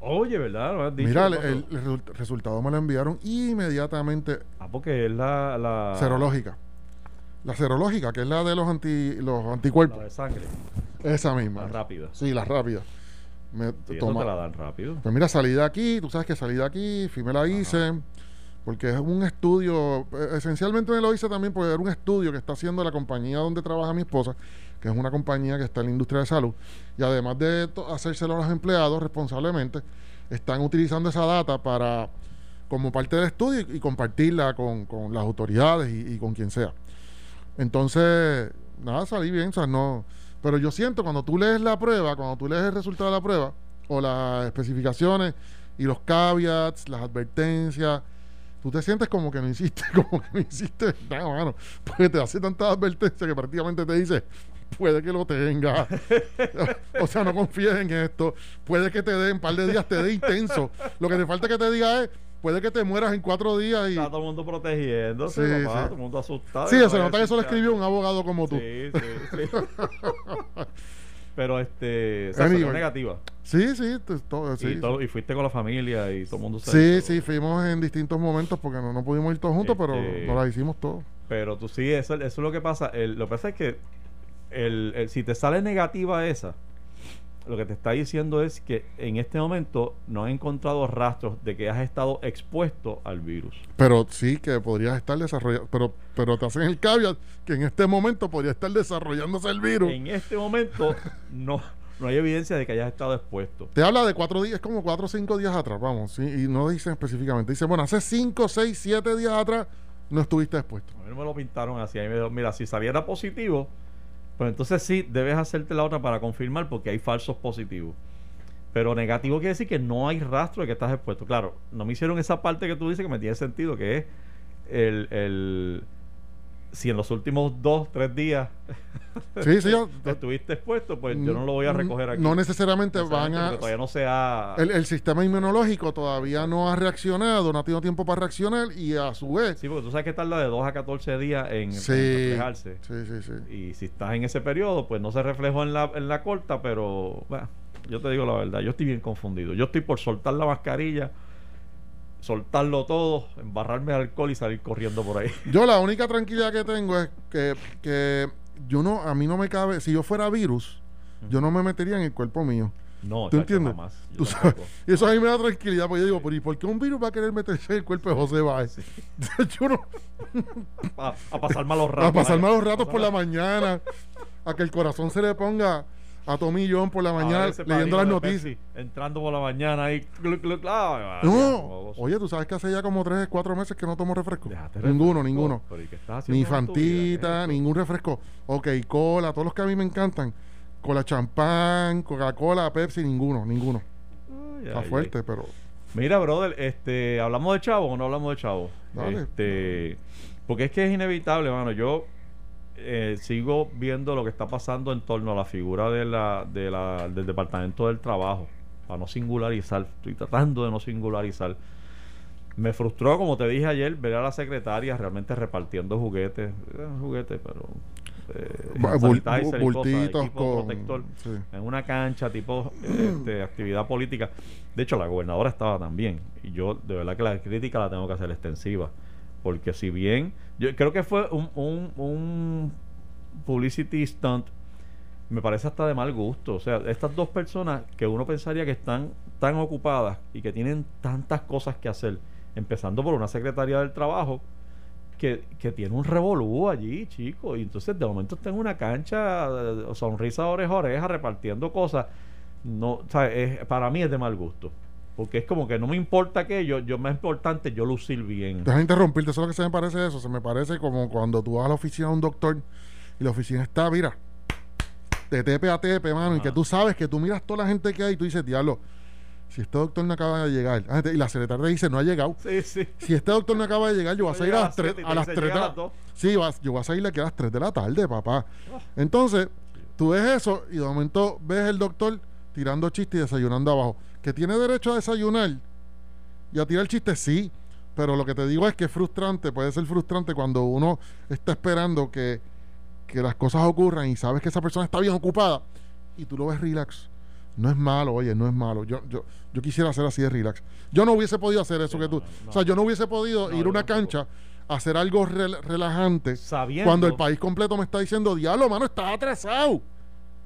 C: Oye, ¿verdad? ¿Lo has dicho?
D: Mira, el, el- el resu- resultado me lo enviaron inmediatamente
C: Ah, porque es la... la
D: serológica. La serológica, que es la de los anti los
C: La
D: anticuerpos.
C: de sangre.
D: Esa misma.
C: Más rápida.
D: Sí, la rápida. Me
C: Sí, eso
D: toma-
C: te la dan rápido.
D: Pues mira, salí de aquí, tú sabes que salí de aquí, fui me la hice, porque es un estudio, eh, esencialmente me lo hice también porque era un estudio que está haciendo la compañía donde trabaja mi esposa, que es una compañía que está en la industria de salud, y además de hacérselo a los empleados responsablemente, están utilizando esa data para como parte del estudio y, compartirla con, con las autoridades y, y con quien sea. Entonces, nada, salí bien, o sea, no. Pero yo siento cuando tú lees la prueba, cuando tú lees el resultado de la prueba, o las especificaciones y los caveats, las advertencias, tú te sientes como que no hiciste, [laughs] como que no hiciste nada, mano. Porque te hace tantas advertencias que prácticamente te dice, puede que lo tenga. [laughs] o sea, no confíes en esto. Puede que te dé un par de días, te dé intenso. Lo que te falta que te diga es, puede que te mueras en cuatro días y.
C: Está todo el mundo protegiéndose,
D: Sí,
C: papá,
D: sí.
C: todo el mundo asustado.
D: Sí, se
C: no
D: nota que eso lo escribió un abogado como tú.
C: Sí, sí, sí. [laughs] Pero este, o sea,
D: Anyway.
C: negativa.
D: Sí, sí, todo, sí.
C: y, todo- y fuiste con la familia y todo el mundo se
D: Sí, sí, fuimos en distintos momentos porque no, no pudimos ir todos juntos, pero
C: Este-
D: nos la hicimos todos.
C: Pero tú sí, eso, eso es lo que pasa. El- lo que pasa es que el, el- si te sale negativa esa, lo que te está diciendo es que en este momento no has encontrado rastros de que has estado expuesto al virus.
D: Pero sí que podrías estar desarrollando, pero, pero te hacen el caveat que en este momento podría estar desarrollándose el virus.
C: En este momento no, no hay evidencia de que hayas estado expuesto.
D: Te habla de cuatro días, es como cuatro o cinco días atrás, vamos, sí, y no dicen específicamente. Dice, bueno, hace cinco, seis, siete días atrás no estuviste expuesto.
C: A mí no me lo pintaron así. A mí me dijeron, mira, si saliera positivo, pues entonces sí, debes hacerte la otra para confirmar porque hay falsos positivos. Pero negativo quiere decir que no hay rastro de que estás expuesto. Claro, no me hicieron esa parte que tú dices que me tiene sentido, que es el, el si en los últimos dos, tres días [laughs]
D: Sí, sí, yo-
C: estuviste expuesto, pues yo no lo voy a recoger aquí.
D: No necesariamente van a...
C: todavía no se ha...
D: El, el sistema inmunológico todavía no ha reaccionado, no ha tenido tiempo para reaccionar y a su vez...
C: Sí, porque tú sabes que tarda de 2 a 14 días en, en
D: Sí,
C: reflejarse.
D: sí, sí, sí.
C: Y si estás en ese periodo, pues no se reflejó en la, en la corta, pero bueno, yo te digo la verdad, yo estoy bien confundido. Yo estoy por soltar la mascarilla, soltarlo todo, embarrarme de alcohol y salir corriendo por ahí.
D: Yo la única tranquilidad que tengo es que, que yo no, a mí no me cabe, si yo fuera virus, yo no me metería en el cuerpo mío.
C: No,
D: ¿Tú
C: chacho,
D: entiendes?
C: jamás.
D: Tú sabes, y eso a mí me da tranquilidad, porque yo digo, pero ¿y por qué un virus va a querer meterse en el cuerpo de José Báez? [laughs] yo no, [laughs]
C: A, a pasar malos ratos.
D: a pasar malos ratos por la mañana, a que el corazón se le ponga a Tommy John por la
C: a
D: mañana leyendo las noticias.
C: Pepsi, entrando por la mañana ahí. ah,
D: No, oye, tú sabes que hace ya como tres, cuatro meses que no tomo refresco.
C: Déjate
D: Ninguno,
C: refresco.
D: ninguno.
C: Pero, ¿y qué estás haciendo
D: Ni
C: vida?
D: Fantita,
C: ¿Qué es
D: ningún refresco. Ok, cola, todos los que a mí me encantan. Cola champán, Coca-Cola, Pepsi, ninguno, ninguno.
C: Ay,
D: Está
C: ay,
D: fuerte, pero.
C: Mira, brother, este, ¿hablamos de Chavo o no hablamos de Chavo?
D: Dale.
C: Este, porque es que es inevitable, mano. Yo eh, sigo viendo lo que está pasando en torno a la figura de la, de la, del Departamento del Trabajo, para no singularizar. Estoy tratando de no singularizar. Me frustró, como te dije ayer, ver a la secretaria realmente repartiendo juguetes. Eh, juguetes, pero. eh,
D: bul- bultitos con-
C: protector
D: sí.
C: en una cancha tipo este, [clears throat] actividad política. De hecho, la gobernadora estaba también. Y yo, de verdad que la crítica la tengo que hacer extensiva. Porque si bien, yo creo que fue un, un, un publicity stunt, me parece hasta de mal gusto. O sea, estas dos personas que uno pensaría que están tan ocupadas y que tienen tantas cosas que hacer, empezando por una secretaria del trabajo, que, que tiene un revolú allí, chico. Y entonces de momento está en una cancha, eh, sonrisa oreja oreja, repartiendo cosas. No, o sea, es- para mí es de mal gusto. Porque es como que no me importa que yo, yo más importante yo lucir bien.
D: Deja de interrumpirte, eso es lo que se me parece eso. Se me parece como cuando tú vas a la oficina de un doctor y la oficina está, mira, de tepe a tepe, mano, y que
C: Ajá.
D: tú sabes que tú miras toda la gente que hay y tú dices, diablo, si este doctor no acaba de llegar, Ah, y la secretaria dice, no ha llegado.
C: Sí, sí.
D: Si este doctor no acaba de llegar, yo voy a salir a las 3
C: siete y
D: a
C: te
D: las
C: dice,
D: 3 de
C: "Llega a
D: la
C: dos".
D: Sí, vas- yo voy a salir aquí a las 3 de la tarde, papá. Entonces, tú ves eso y de momento ves el doctor tirando chistes y desayunando abajo. Que tiene derecho a desayunar y a tirar chistes, sí. Pero lo que te digo es que es frustrante, puede ser frustrante cuando uno está esperando que, que las cosas ocurran y sabes que esa persona está bien ocupada y tú lo ves relax. No es malo, oye, no es malo. Yo, yo, yo quisiera hacer así de relax. Yo no hubiese podido hacer eso
C: Sí,
D: que
C: no,
D: tú.
C: no.
D: O sea, yo no hubiese podido
C: No,
D: ir a una cancha a hacer algo rel- relajante
C: Sabiendo.
D: cuando el país completo me está diciendo, diablo, mano, estás atrasado.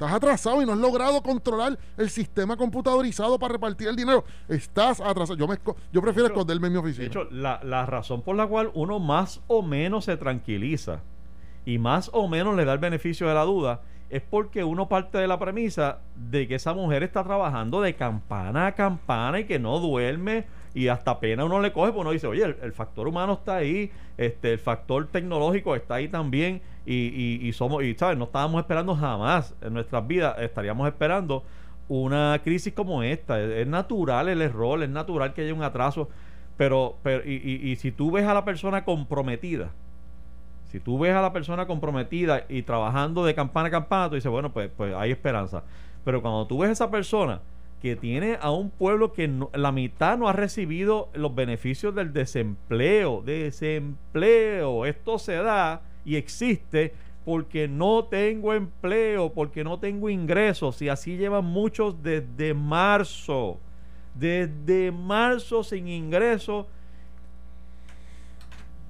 D: Estás atrasado y no has logrado controlar el sistema computadorizado para repartir el dinero. Estás atrasado. Yo, me, yo prefiero
C: hecho-
D: esconderme en mi
C: De
D: oficina.
C: hecho, la, la razón por la cual uno más o menos se tranquiliza y más o menos le da el beneficio de la duda es porque uno parte de la premisa de que esa mujer está trabajando de campana a campana y que no duerme y hasta pena uno le coge, pues uno dice, oye, el, el factor humano está ahí, este, el factor tecnológico está ahí también y, y, y somos, y sabes, no estábamos esperando jamás en nuestras vidas, estaríamos esperando una crisis como esta. Es, natural el error, es natural que haya un atraso, pero, pero y, y- si tú ves a la persona comprometida, si tú ves a la persona comprometida y trabajando de campana a campana, tú dices, bueno, pues, pues hay esperanza. Pero cuando tú ves a esa persona que tiene a un pueblo que la mitad no ha recibido los beneficios del desempleo, desempleo, esto se da y existe porque no tengo empleo, porque no tengo ingresos. Y así llevan muchos desde marzo. Desde marzo sin ingresos.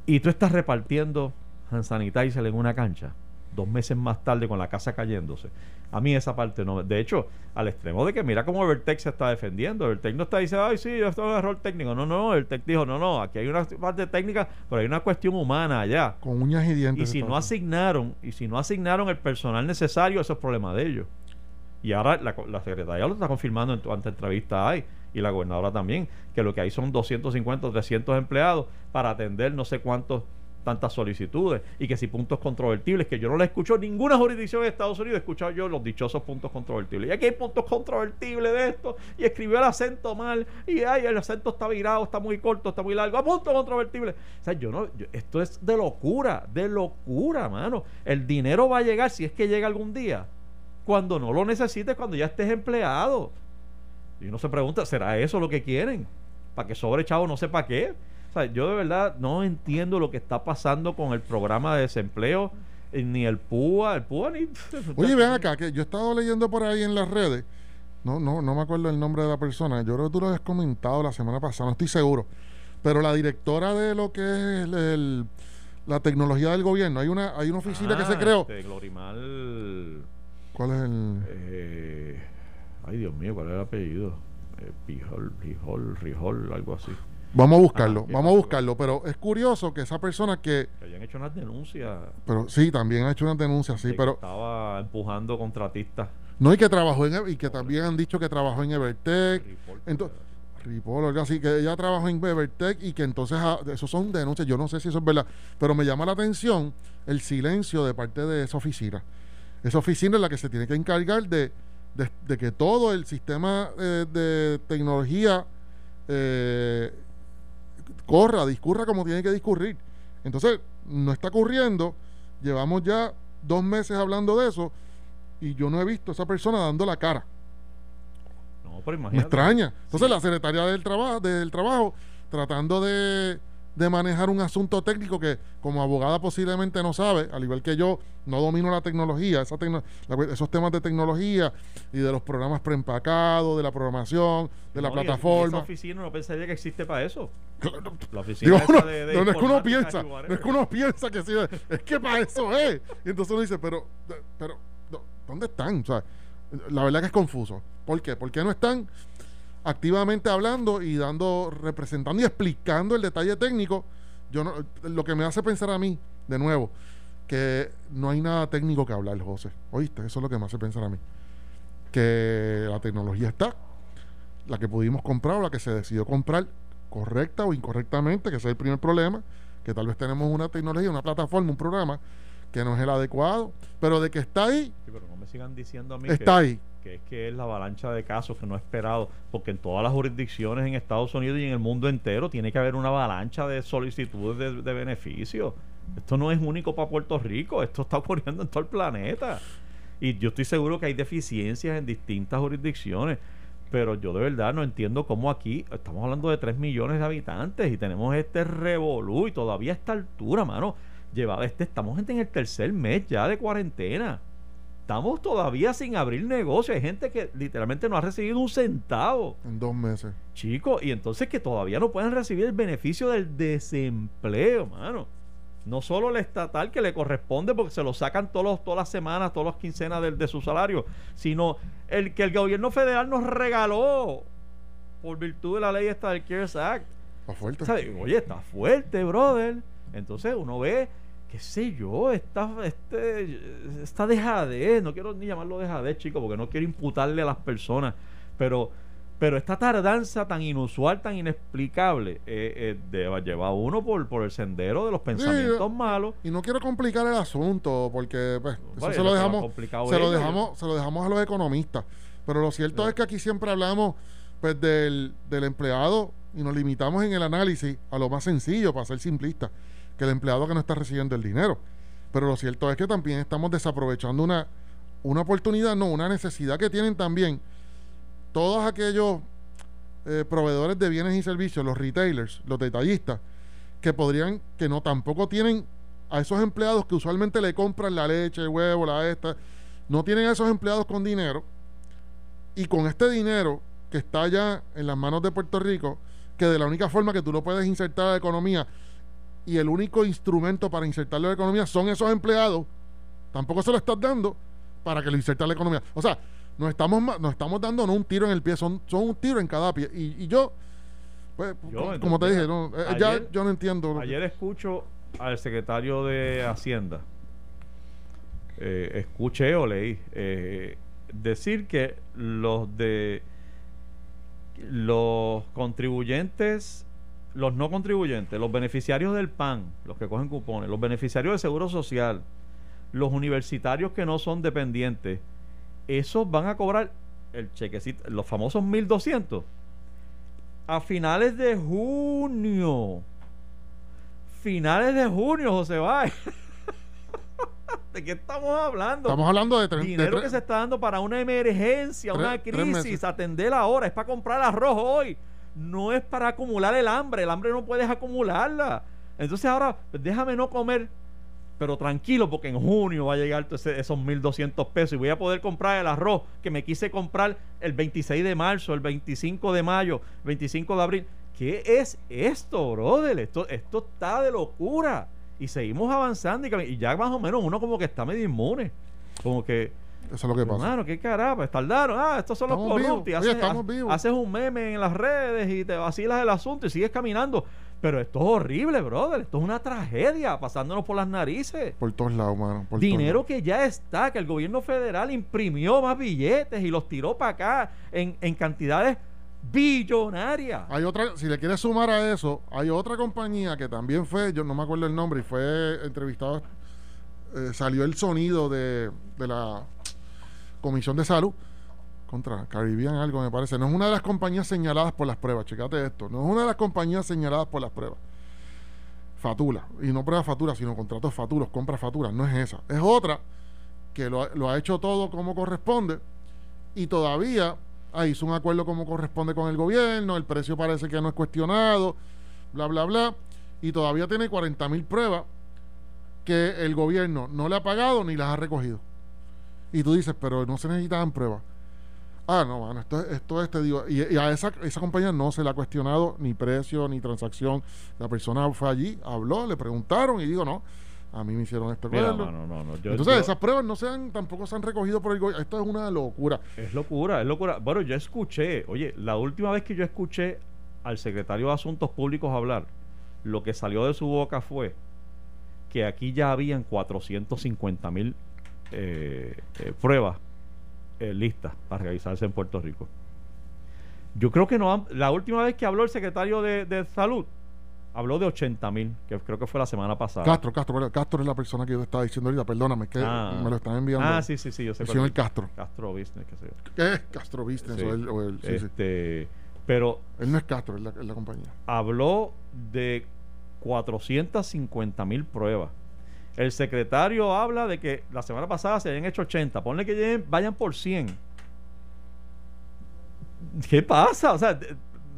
C: Y tú estás repartiendo hand en una cancha. Dos meses más tarde con la casa cayéndose. A mí esa parte no. De hecho, al extremo de que mira cómo Evertex se está defendiendo. Evertex no está diciendo, ay, sí, esto es un error técnico. No, no, Evertex dijo, no, no, aquí hay una parte técnica, pero hay una cuestión humana allá.
D: Con uñas y dientes.
C: Y si no asignaron, y si no asignaron el personal necesario, eso es problema de ellos. Y ahora la, la secretaria lo está confirmando en cuanta entrevista hay, y la gobernadora también, que lo que hay son 250 o 300 empleados para atender no sé cuántos tantas solicitudes y que si puntos controvertibles, que yo no le escucho ninguna jurisdicción de Estados Unidos, he escuchado yo los dichosos puntos controvertibles. Y aquí hay puntos controvertibles de esto, y escribió el acento mal, y ay, el acento está virado, está muy corto, está muy largo, a punto controvertible. O sea, yo no, esto es de locura, de locura, mano. El dinero va a llegar si es que llega algún día, cuando no lo necesites, cuando ya estés empleado. Y uno se pregunta, ¿será eso lo que quieren? ¿Para que sobre chavo no sé para qué? O sea, yo de verdad no entiendo lo que está pasando con el programa de desempleo, eh, ni el PUA, el PUA ni... [laughs]
D: Oye, ven acá, que yo he estado leyendo por ahí en las redes. No, no, no me acuerdo el nombre de la persona. Yo creo que tú lo habías comentado la semana pasada, no estoy seguro. Pero la directora de lo que es el- el- la tecnología del gobierno, hay una, hay una oficina que se
C: Ah,
D: creó.
C: este, Glorimal...
D: ¿Cuál es el...?
C: eh, ay, Dios mío, ¿cuál es el apellido? Eh, Pijol, Rijol, Rijol, algo así.
D: Vamos a buscarlo,
C: Ah, ok,
D: vamos a buscarlo. Pero es curioso que esa persona que...
C: Que habían hecho unas denuncias.
D: Pero sí, también ha hecho una denuncia, sí, pero...
C: Estaba empujando contratistas.
D: No, y que trabajó en... Y que también han dicho que trabajó en Evertech. Entonces, Ripoll, algo así, que ella trabajó en Evertech y que entonces ah, eso son denuncias, yo no sé si eso es verdad, pero me llama la atención el silencio de parte de esa oficina. Esa oficina es la que se tiene que encargar de, de- de que todo el sistema eh, de tecnología eh, corra, discurra como tiene que discurrir. Entonces, no está ocurriendo, llevamos ya dos meses hablando de eso y yo no he visto a esa persona dando la cara.
C: No, pero
D: Me
C: imagínate.
D: extraña. Entonces
C: Sí.
D: la secretaria del trabajo, del trabajo, tratando de, de manejar un asunto técnico que como abogada posiblemente no sabe, al igual que yo, no domino la tecnología, esa tecno- la- esos temas de tecnología y de los programas preempacados, de la programación, de la
C: No, y- y
D: plataforma.
C: Esa oficina no pensaría que existe para eso.
D: Claro,
C: La oficina
D: Digo,
C: de, de
D: no, no es que uno piensa, no es que uno piensa que sí, es que para eso es. Y entonces uno dice, pero, pero, ¿dónde están? O sea, la verdad que es confuso. ¿Por qué? ¿Por qué no están activamente hablando y dando, representando y explicando el detalle técnico? Yo no, lo que me hace pensar a mí, de nuevo, que no hay nada técnico que hablar, José. ¿Oíste? Eso es lo que me hace pensar a mí. Que la tecnología está, la que pudimos comprar o la que se decidió comprar, correcta o incorrectamente, que ese es el primer problema, que tal vez tenemos una tecnología, una plataforma, un programa que no es el adecuado, pero de que está ahí,
C: Sí, pero no me sigan diciendo a mí
D: está
C: que,
D: ahí.
C: Que es que es la avalancha de casos que no esperado, porque en todas las jurisdicciones en Estados Unidos y en el mundo entero tiene que haber una avalancha de solicitudes de, de beneficios. Esto no es único para Puerto Rico, esto está ocurriendo en todo el planeta. Y yo estoy seguro que hay deficiencias en distintas jurisdicciones, pero yo de verdad no entiendo cómo aquí estamos hablando de 3 millones de habitantes y tenemos este revolú y todavía a esta altura, mano, lleva este, estamos en el tercer mes ya de cuarentena. Estamos todavía sin abrir negocio. Hay gente que literalmente no ha recibido un centavo,
D: En dos meses.
C: chicos, y entonces que todavía no pueden recibir el beneficio del desempleo, mano. No solo el estatal que le corresponde porque se lo sacan todos los- todas las semanas, todas las quincenas de, de su salario, sino el que el gobierno federal nos regaló por virtud de la ley esta del CARES Act.
D: Está fuerte.
C: ¿Sabes? Oye, está fuerte, brother. Entonces uno ve, qué sé yo, esta, este, esta dejadez, no quiero ni llamarlo dejadez, chico, porque no quiero imputarle a las personas, pero, pero esta tardanza tan inusual, tan inexplicable, eh, eh, lleva a uno por, por el sendero de los pensamientos malos.
D: Y no quiero complicar el asunto, porque pues, eso
C: Vaya,
D: se
C: lo
D: dejamos, se lo dejamos, se lo dejamos a los economistas. Pero lo cierto
C: Sí.
D: es que aquí siempre hablamos pues del, empleado y nos limitamos en el análisis a lo más sencillo, para ser simplista, que el empleado que no está recibiendo el dinero. Pero lo cierto es que también estamos desaprovechando una, una oportunidad, no, una necesidad que tienen también todos aquellos eh, proveedores de bienes y servicios, los retailers, los detallistas, que podrían, que no tampoco tienen a esos empleados que usualmente le compran la leche, el huevo, la esta, no tienen a esos empleados con dinero y con este dinero que está ya en las manos de Puerto Rico, que de la única forma que tú lo puedes insertar a la economía y el único instrumento para insertarlo en la economía son esos empleados, tampoco se lo estás dando para que lo inserten en la economía. O sea, nos estamos, nos estamos dando no un tiro en el pie, son, son un tiro en cada pie. Y, y yo, pues,
C: Yo,
D: como- te dije, no, eh, ya yo no entiendo.
C: Ayer escucho al secretario de Hacienda, eh, escuché o leí eh, decir que los de los contribuyentes, los no contribuyentes, los beneficiarios del PAN, los que cogen cupones, los beneficiarios del Seguro Social, los universitarios que no son dependientes, esos van a cobrar el chequecito, los famosos 1200 a finales de junio. Finales de junio, José Báez. [laughs] ¿De qué estamos hablando?
D: Estamos hablando de, tre- de
C: Dinero que se está dando para una emergencia,
D: Tres-
C: una
D: tres
C: crisis, atender ahora, es para comprar arroz hoy. No es para acumular el hambre, el hambre no puedes acumularla. Entonces ahora, pues, déjame no comer, pero tranquilo, porque en junio va a llegar ese- esos 1.200 pesos y voy a poder comprar el arroz que me quise comprar el 26 de marzo, el 25 de mayo, 25 de abril. ¿Qué es esto, brother? Esto, esto está de locura. Y seguimos avanzando y, y ya más o menos uno como que está medio inmune. Como que,
D: Eso es lo que pasa.
C: Hermano, qué pues tardaron. Ah, estos son los
D: Estamos
C: corruptos. haces, ha- un meme en las redes y te vacilas el asunto y sigues caminando. Pero esto es horrible, brother. Esto es una tragedia pasándonos por las narices.
D: Por todos lados, mano. por
C: Dinero que ya está, que el gobierno federal imprimió más billetes y los tiró para acá en, en cantidades billonarias.
D: Hay otra, si le quieres sumar a eso, hay otra compañía que también fue, yo no me acuerdo el nombre, y fue entrevistado, eh, salió el sonido de, de la Comisión de Salud contra Caribbean algo me parece. No es una de las compañías señaladas por las pruebas, checate esto, no es una de las compañías señaladas por las pruebas. Fatula, y no prueba factura, sino contratos faturos, compra facturas, no es esa. Es otra que lo ha hecho todo como corresponde y todavía ah, hizo un acuerdo como corresponde con el gobierno, el precio parece que no es cuestionado, bla, bla, bla, y todavía tiene 40 mil pruebas que el gobierno no le ha pagado ni las ha recogido. Y tú dices, pero no se necesitaban pruebas. Ah, no, mano, esto, es- esto es, te digo, y, y a esa, esa compañía no se le ha cuestionado ni precio ni transacción. La persona fue allí, habló, le preguntaron y digo, no, a mí me hicieron este
C: Mira,
D: acuerdo.
C: mano, no, no, yo-
D: Entonces,
C: yo-
D: esas pruebas no se han, tampoco se han recogido por el gobierno. Esto es una locura.
C: Es locura, es locura. Bueno, yo escuché, oye, la última vez que yo escuché al secretario de Asuntos Públicos hablar, lo que salió de su boca fue que aquí ya habían 450 mil eh, eh, pruebas eh, listas para realizarse en Puerto Rico. Yo creo que no han- la última vez que habló el secretario de, de Salud, habló de 80 mil, que creo que fue la semana pasada.
D: Castro, Castro, perdón, Castro es la persona que yo estaba diciendo ahorita, perdóname, que
C: Ah.
D: me lo están enviando.
C: Ah, sí, sí, sí, yo sé.
D: El señor
C: es.
D: Castro.
C: Castro Business, qué sé yo.
D: ¿Qué es Castro Business?
C: Sí.
D: O el, o el- sí, sí.
C: Este, Pero
D: Él no es Castro, es la, es la compañía.
C: habló de 450 mil pruebas. El secretario habla de que la semana pasada se habían hecho 80. Ponle que lleguen- vayan por 100. ¿Qué pasa? O sea,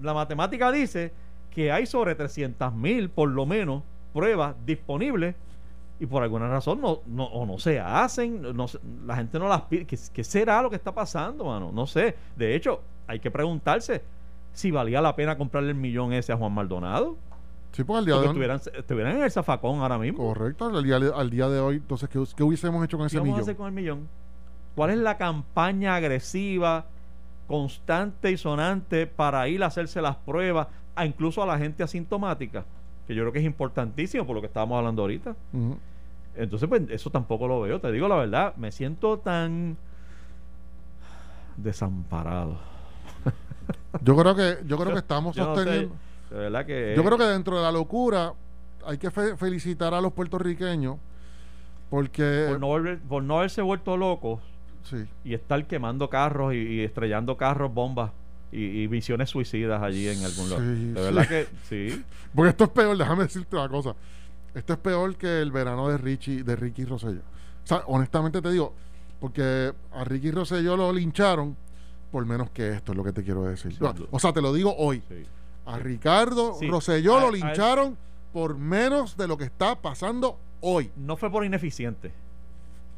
C: la matemática dice que hay sobre 300 mil, por lo menos, pruebas disponibles y por alguna razón no, no, o no se hacen, no la gente no las pide. ¿Qué, qué será lo que está pasando, mano? No sé. De hecho, hay que preguntarse si valía la pena comprarle el millón ese a Juan Maldonado.
D: Sí, porque al día
C: Porque
D: de hoy.
C: estuvieran, estuvieran en el zafacón ahora mismo.
D: Correcto, al día, al día de hoy. Entonces, ¿qué, qué hubiésemos hecho con
C: ¿Qué
D: ese
C: vamos a
D: millón?
C: hacer con el millón? ¿Cuál es la campaña agresiva, constante y sonante para ir a hacerse las pruebas, a incluso a la gente asintomática? Que yo creo que es importantísimo por lo que estábamos hablando ahorita. Entonces, pues eso tampoco lo veo. Te digo la verdad, me siento tan desamparado.
D: Yo creo que, yo creo
C: Yo-
D: que estamos
C: yo no sé,
D: sosteniendo.
C: de verdad que.
D: Yo creo que dentro de la locura hay que fe- felicitar a los puertorriqueños porque
C: por no, volver- por no haberse vuelto locos
D: sí,
C: y estar quemando carros y, y estrellando carros, bombas y, y visiones suicidas allí en algún lugar.
D: Sí,
C: de
D: sí.
C: verdad que sí. [laughs]
D: porque esto es peor, déjame decirte una cosa. Esto es peor que el verano de Richie, de Ricky Rosselló. O sea, honestamente te digo, porque a Ricky Rosselló lo lincharon por menos que esto, es lo que te quiero decir. O sea, te lo digo hoy.
C: sí.
D: A Ricardo. Rosselló
C: A-
D: lo
C: a-
D: lincharon por menos de lo que está pasando hoy.
C: No fue por ineficiente.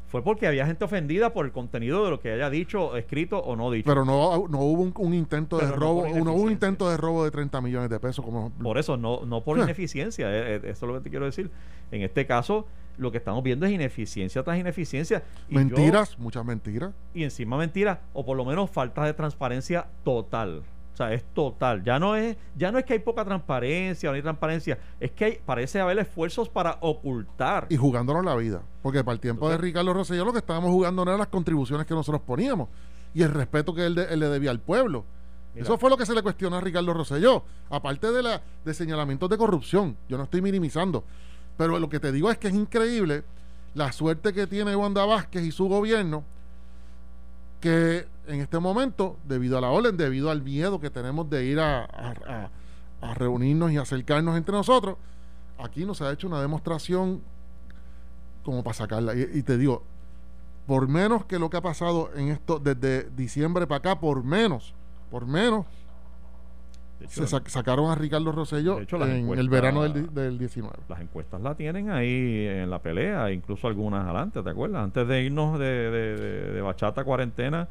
C: Fue porque había gente ofendida por el contenido de lo que haya dicho, escrito o no dicho.
D: Pero no, no hubo un, un intento de
C: no
D: robo, no hubo un intento de robo de 30 millones de pesos como
C: Por eso, no, no por
D: Eh.
C: ineficiencia. eh, eh, eso es lo que te quiero decir. En este caso, lo que estamos viendo es ineficiencia tras ineficiencia. Y yo-
D: mentiras, muchas mentiras.
C: y encima mentiras, o por lo menos falta de transparencia total. O sea, es total. Ya no es, ya no es que hay poca transparencia o no hay transparencia, es que hay- parece haber esfuerzos para ocultar.
D: y jugándonos la vida. Porque para el tiempo de Ricardo Rosselló lo que estábamos jugando no eran las contribuciones que nosotros poníamos y el respeto que él, de- él le debía al pueblo.
C: Mira.
D: Eso fue lo que se le cuestionó a Ricardo Rosselló. Aparte de, la, de señalamientos de corrupción, yo no estoy minimizando. Pero lo que te digo es que es increíble la suerte que tiene Wanda Vázquez y su gobierno, que en este momento, debido a la orden, debido al miedo que tenemos de ir a, a- a- a reunirnos y acercarnos entre nosotros, aquí nos ha hecho una demostración como para sacarla. Y, y te digo, por menos que lo que ha pasado en esto desde diciembre para acá, por menos, por menos,
C: hecho,
D: se sac- sacaron a Ricardo Rosselló
C: de hecho,
D: en el verano del, del 19.
C: las encuestas la tienen ahí en la pelea, incluso algunas adelante, ¿te acuerdas? Antes de irnos de, de- de- de bachata cuarentena,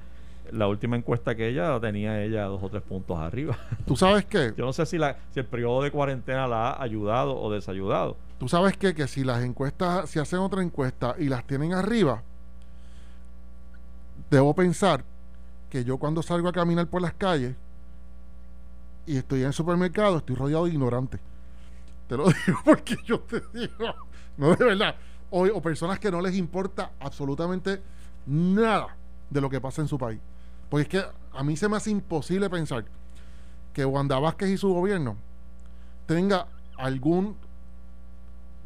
C: la última encuesta que ella la tenía ella dos o tres puntos arriba. [laughs]
D: ¿Tú sabes qué?
C: Yo no sé si, la, si el periodo de cuarentena la ha ayudado o desayudado.
D: Tú sabes qué? que si las encuestas, si hacen otra encuesta y las tienen arriba, debo pensar que yo cuando salgo a caminar por las calles y estoy en el supermercado, estoy rodeado de ignorantes. Te lo [laughs] digo porque yo te digo, no de verdad, o, o personas que no les importa absolutamente nada de lo que pasa en su país. Porque es que a mí se me hace imposible pensar que Wanda Vázquez y su gobierno tenga algún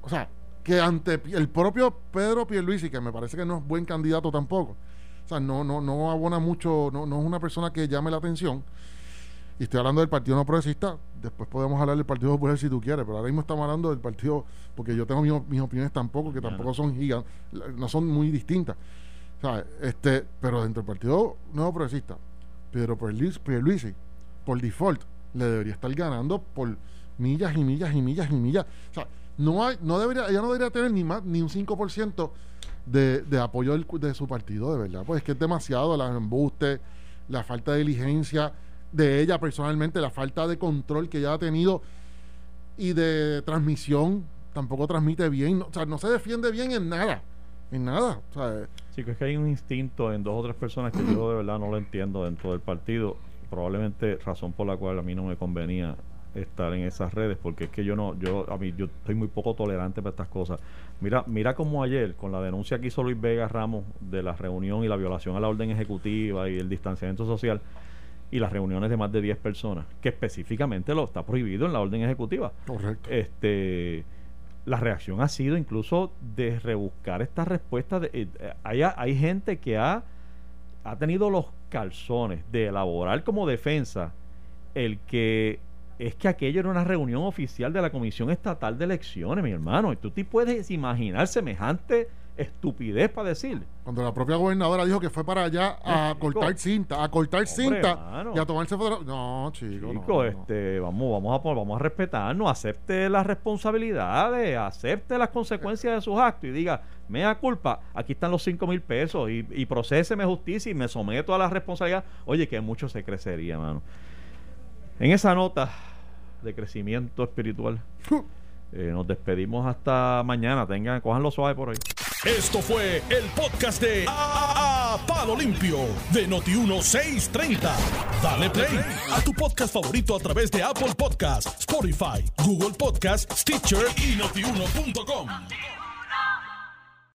D: o sea, que ante el propio Pedro Pierluisi, que me parece que no es buen candidato tampoco, o sea, no, no, no abona mucho, no, no es una persona que llame la atención. Y estoy hablando del Partido No Progresista, después podemos hablar del Partido Popular si tú quieres, pero ahora mismo estamos hablando del partido, porque yo tengo mis, mis opiniones tampoco, que tampoco son gigantes, no son muy distintas. Este, pero dentro del Partido Nuevo Progresista, Pedro Pierluisi, por default, le debería estar ganando por millas y millas y millas y millas. O sea, no hay, no debería, ella no debería tener ni más, ni un 5% de, de apoyo de su partido, de verdad. Pues es que es demasiado la embuste, la falta de diligencia de ella personalmente, la falta de control que ella ha tenido y de transmisión, tampoco transmite bien, no- o sea, no se defiende bien en nada, en nada. O sea,
C: Que es que hay un instinto en dos o tres personas que yo de verdad no lo entiendo dentro del partido. Probablemente razón por la cual a mí no me convenía estar en esas redes, porque es que yo no, yo a mí yo estoy muy poco tolerante para estas cosas. Mira, mira como ayer con la denuncia que hizo Luis Vega Ramos de la reunión y la violación a la orden ejecutiva y el distanciamiento social y las reuniones de más de 10 personas, que específicamente lo está prohibido en la orden ejecutiva
D: correcto.
C: este la reacción ha sido incluso de rebuscar estas respuestas. De, eh, hay, hay gente que ha, ha tenido los calzones de elaborar como defensa el que es que aquello era una reunión oficial de la Comisión Estatal de Elecciones, mi hermano. Y tú te puedes imaginar semejante estupidez para decir.
D: Cuando la propia gobernadora dijo que fue para allá a
C: Chico.
D: cortar cinta, a cortar
C: Hombre,
D: cinta
C: mano.
D: y a tomarse fotografías. No, chico.
C: Chico,
D: no, no.
C: este, vamos, vamos a vamos a respetarnos, acepte las responsabilidades, acepte las consecuencias de sus actos y diga, mea culpa, aquí están los 5 mil pesos y, y procéseme justicia y me someto a la responsabilidad. Oye, que mucho se crecería, mano. En esa nota de crecimiento espiritual, eh, nos despedimos hasta mañana. Tengan, cojanlo suave por ahí.
A: Esto fue el podcast de A, A- Palo Limpio de Noti1630. Dale play a tu podcast favorito a través de Apple Podcasts, Spotify, Google Podcasts, Stitcher y notiuno.com.